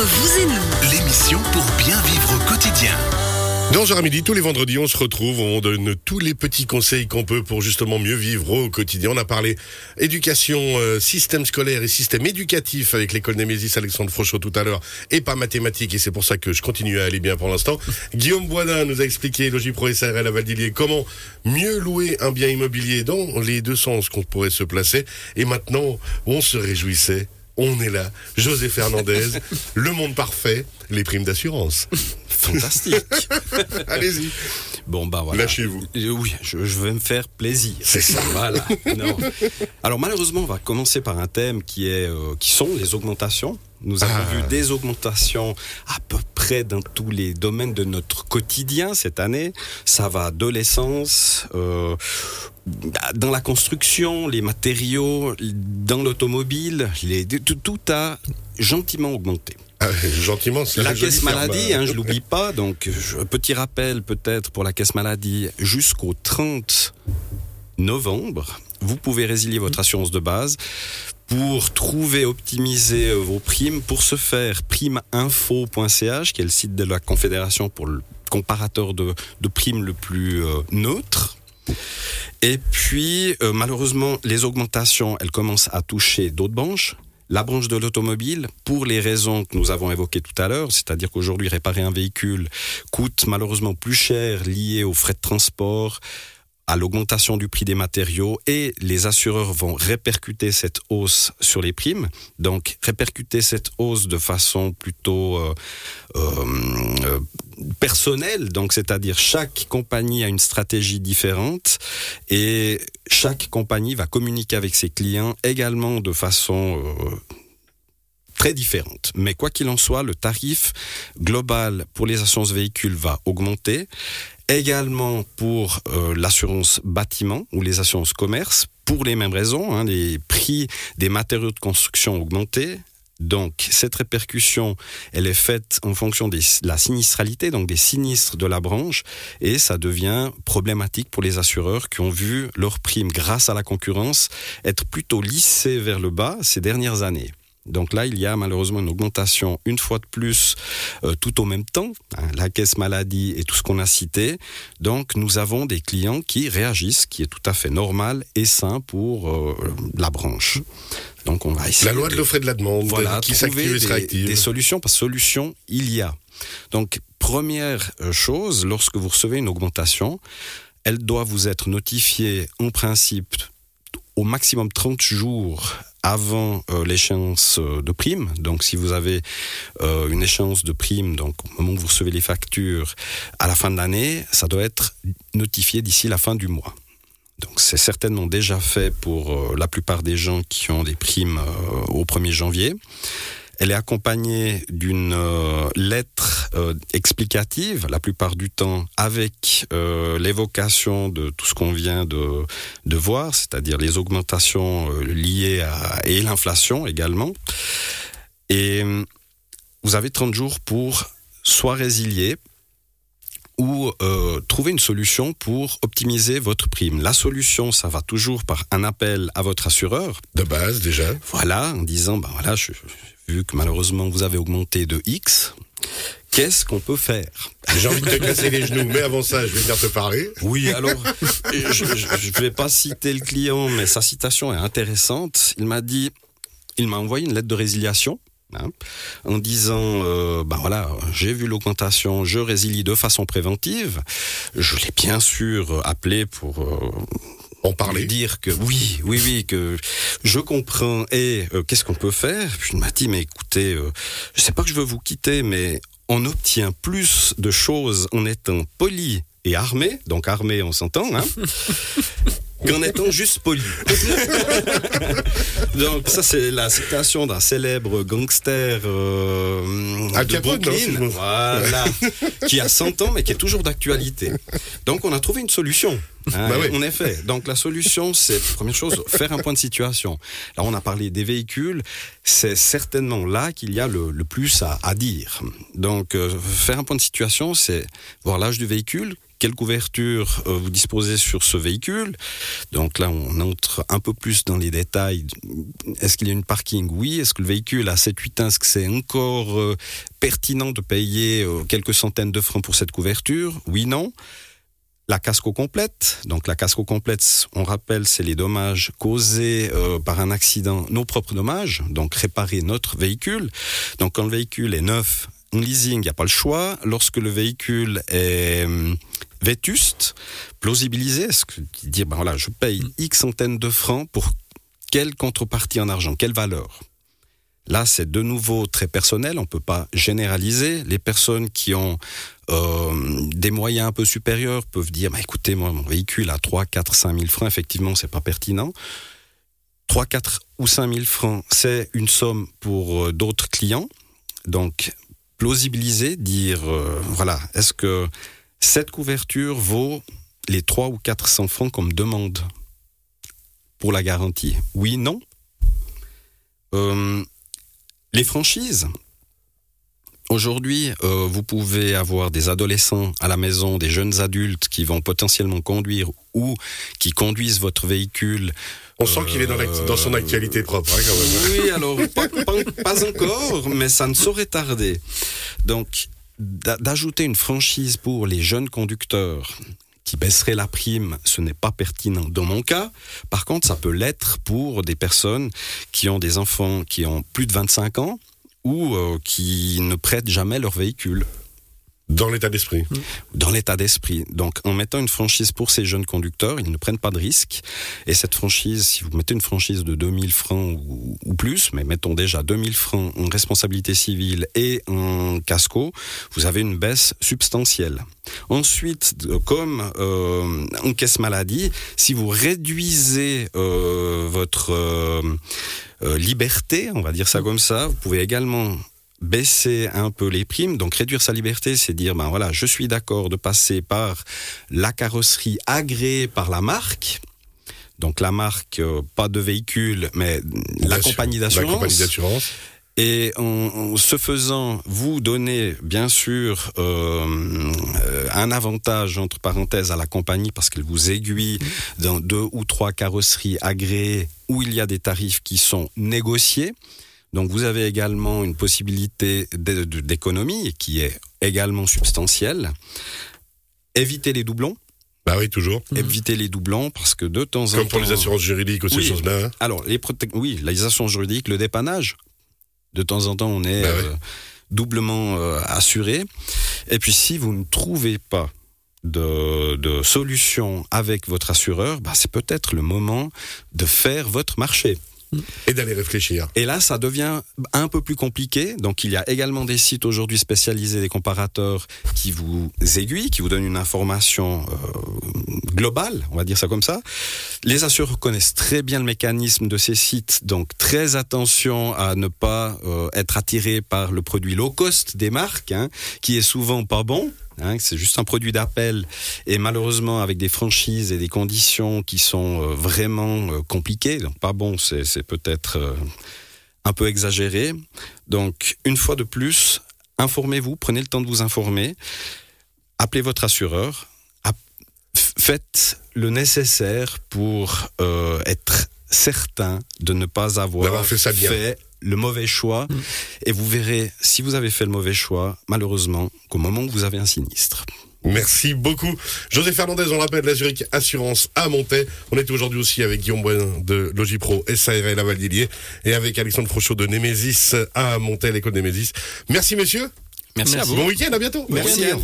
Entre vous et nous, L'émission pour bien vivre au quotidien. Dans Gérard Midi, tous les vendredis, on se retrouve, on donne tous les petits conseils qu'on peut pour justement mieux vivre au quotidien. On a parlé éducation, euh, système scolaire et système éducatif avec l'école Némésis Alexandre Frochot tout à l'heure et pas mathématiques et c'est pour ça que je continue à aller bien pour l'instant. Guillaume Boisdin nous a expliqué, Logipro SRL à Valdilier, comment mieux louer un bien immobilier dans les deux sens qu'on pourrait se placer. Et maintenant, on se réjouissait. On est là, José Fernandez, le monde parfait, les primes d'assurance. Fantastique. Allez-y. Bon, bah voilà. Lâchez-vous. Oui, je, je vais me faire plaisir. C'est ça. Voilà. Non. Alors malheureusement, on va commencer par un thème qui est, euh, qui sont les augmentations. Nous avons Ah. vu des augmentations à peu près dans tous les domaines de notre quotidien cette année. Ça va de l'essence, euh, dans la construction, les matériaux, dans l'automobile, tout, tout a gentiment augmenté. Ah, gentiment, c'est La caisse maladie, hein, je l'oublie pas. Donc, petit rappel peut-être pour la caisse maladie, jusqu'au 30 novembre, vous pouvez résilier votre assurance de base pour trouver, optimiser euh, vos primes. Pour ce faire, primeinfo.ch, qui est le site de la Confédération pour le comparateur de, de primes le plus euh, neutre. Et puis, euh, malheureusement, les augmentations, elles commencent à toucher d'autres branches. La branche de l'automobile, pour les raisons que nous avons évoquées tout à l'heure, c'est-à-dire qu'aujourd'hui, réparer un véhicule coûte malheureusement plus cher lié aux frais de transport, à l'augmentation du prix des matériaux et les assureurs vont répercuter cette hausse sur les primes. Donc répercuter cette hausse de façon plutôt euh, euh, euh, personnelle, donc c'est-à-dire chaque compagnie a une stratégie différente et chaque compagnie va communiquer avec ses clients également de façon très différente. Mais quoi qu'il en soit, le tarif global pour les assurances véhicules va augmenter. Également pour euh, l'assurance bâtiment ou les assurances commerce, pour les mêmes raisons, hein, les prix des matériaux de construction ont augmenté. Donc cette répercussion, elle est faite en fonction de la sinistralité, donc des sinistres de la branche, et ça devient problématique pour les assureurs qui ont vu leurs primes, grâce à la concurrence, être plutôt lissées vers le bas ces dernières années. Donc là, il y a malheureusement une augmentation une fois de plus euh, tout au même temps, hein, la caisse maladie et tout ce qu'on a cité. Donc nous avons des clients qui réagissent, qui est tout à fait normal et sain pour euh, la branche. Donc on va essayer La loi de l'offre et de la demande voilà, qui s'active et sera des, active. des solutions, parce que solutions, il y a. Donc, première euh, chose, lorsque vous recevez une augmentation, elle doit vous être notifiée en principe au maximum 30 jours avant euh, l'échéance euh, de prime. Donc, si vous avez euh, une échéance de prime, donc au moment où vous recevez les factures à la fin de l'année, ça doit être notifié d'ici la fin du mois. Donc c'est certainement déjà fait pour la plupart des gens qui ont des primes au 1er janvier. Elle est accompagnée d'une lettre explicative, la plupart du temps avec l'évocation de tout ce qu'on vient de, de voir, c'est-à-dire les augmentations euh, liées à et l'inflation également. Et euh, vous avez 30 jours pour soit résilier, ou euh, trouver une solution pour optimiser votre prime. La solution, ça va toujours par un appel à votre assureur. De base, déjà. Voilà, en disant, ben voilà, je- vu que malheureusement vous avez augmenté de X, qu'est-ce qu'on peut faire? J'ai envie de te casser les genoux, mais avant ça, je vais venir te parler. Oui, alors, je ne vais pas citer le client, mais sa citation est intéressante. Il m'a dit, il m'a envoyé une lettre de résiliation. hein, en disant, euh, ben voilà, j'ai vu l'augmentation, je résilie de façon préventive. Je l'ai bien sûr appelé pour euh, En parler. dire que oui, oui, oui, que je comprends et euh, qu'est-ce qu'on peut faire? Puis il m'a dit, mais écoutez, je sais pas que je veux vous quitter, mais on obtient plus de choses en étant poli et armé, donc armé on s'entend, hein, qu'en étant juste poli. donc ça c'est la citation d'un célèbre gangster euh, de non, qui a 100 ans mais qui est toujours d'actualité. Donc on a trouvé une solution. hein, Bah oui. En effet. Donc la solution, c'est première chose, faire un point de situation. Là, on a parlé des véhicules. C'est certainement là qu'il y a le, le plus à, à dire. Donc euh, faire un point de situation, c'est voir l'âge du véhicule, quelle couverture euh, vous disposez sur ce véhicule. Donc là, on entre un peu plus dans les détails. Est-ce qu'il y a une parking? Oui. Est-ce que le véhicule a 7-8 ans Est-ce que c'est encore euh, pertinent de payer euh, quelques centaines de francs pour cette couverture? Oui, non. La casco complète. Donc la casco complète, on rappelle, c'est les dommages causés par un accident, nos propres dommages. Donc réparer notre véhicule. Donc quand le véhicule est neuf, en leasing, il n'y a pas le choix. Lorsque le véhicule est hum, vétuste, plausibiliser, ce que dire ben voilà, je paye X centaines de francs pour quelle contrepartie en argent, quelle valeur? Là, c'est de nouveau très personnel, on ne peut pas généraliser. Les personnes qui ont euh, des moyens un peu supérieurs peuvent dire, bah, écoutez, moi, mon véhicule à 3, 4, 5 000 francs, effectivement, c'est pas pertinent. 3, 4 ou 5 000 francs, c'est une somme pour euh, d'autres clients. Donc, plausibiliser, dire, euh, voilà, est-ce que cette couverture vaut les 3 ou 400 francs qu'on me demande pour la garantie? Oui, non euh, les franchises. Aujourd'hui, euh, vous pouvez avoir des adolescents à la maison, des jeunes adultes qui vont potentiellement conduire ou qui conduisent votre véhicule. On sent qu'il est dans, son actualité propre, hein, quand même. Oui, alors pas, pas- pas encore, mais ça ne saurait tarder. Donc, d'a- d'ajouter une franchise pour les jeunes conducteurs qui baisserait la prime, ce n'est pas pertinent dans mon cas. Par contre, ça peut l'être pour des personnes qui ont des enfants qui ont plus de 25 ans ou euh, qui ne prêtent jamais leur véhicule Dans l'état d'esprit. dans l'état d'esprit. Donc, en mettant une franchise pour ces jeunes conducteurs, ils ne prennent pas de risques. Et cette franchise, si vous mettez une franchise de 2000 francs ou, plus, mais mettons déjà 2000 francs en responsabilité civile et en casco, vous avez une baisse substantielle. Ensuite, comme euh, en caisse maladie, si vous réduisez euh, votre euh, liberté, on va dire ça comme ça, vous pouvez également baisser un peu les primes. Donc réduire sa liberté, c'est dire, ben voilà, je suis d'accord de passer par la carrosserie agréée par la marque. Donc la marque, euh, pas de véhicule, mais la compagnie d'assurance. Et en, en ce faisant, vous donnez bien sûr euh, euh, un avantage entre parenthèses à la compagnie parce qu'elle vous aiguille dans deux ou trois carrosseries agréées où il y a des tarifs qui sont négociés. Donc vous avez également une possibilité d'économie qui est également substantielle. Évitez les doublons. Bah oui, toujours. Évitez les doublons parce que de temps en temps... Comme pour les assurances juridiques ou ces Oui. choses-là. hein. Alors, les oui, les assurances juridiques, le dépannage. De temps en temps, on est Bah euh, doublement euh, assuré. Et puis, si vous ne trouvez pas de, de solution avec votre assureur, bah, c'est peut-être le moment de faire votre marché. Et d'aller réfléchir. Et là, ça devient un peu plus compliqué. Donc, il y a également des sites aujourd'hui spécialisés, des comparateurs qui vous aiguillent, qui vous donnent une information euh, globale, on va dire ça comme ça. Les assureurs connaissent très bien le mécanisme de ces sites, donc très attention à ne pas euh, être attiré par le produit low cost des marques, hein, qui est souvent pas bon. Hein, c'est juste un produit d'appel et malheureusement avec des franchises et des conditions qui sont euh, vraiment euh, compliquées, donc pas bon, c'est peut-être euh, un peu exagéré. Donc une fois de plus, informez-vous, prenez le temps de vous informer, appelez votre assureur, faites le nécessaire pour euh, être certain de ne pas avoir fait ça bien. Le mauvais choix. Et vous verrez, si vous avez fait le mauvais choix, malheureusement, qu'au moment où vous avez un sinistre. Merci beaucoup. José Fernandez, on rappelle la Zurich Assurance à Montaix. On est aujourd'hui aussi avec Guillaume Boin de Logipro SARL à Valdilier et avec Alexandre Frochot de Nemesis à Montaix, l'école Nemesis. Merci messieurs. Merci, à vous. Bon week-end, à bientôt. Merci.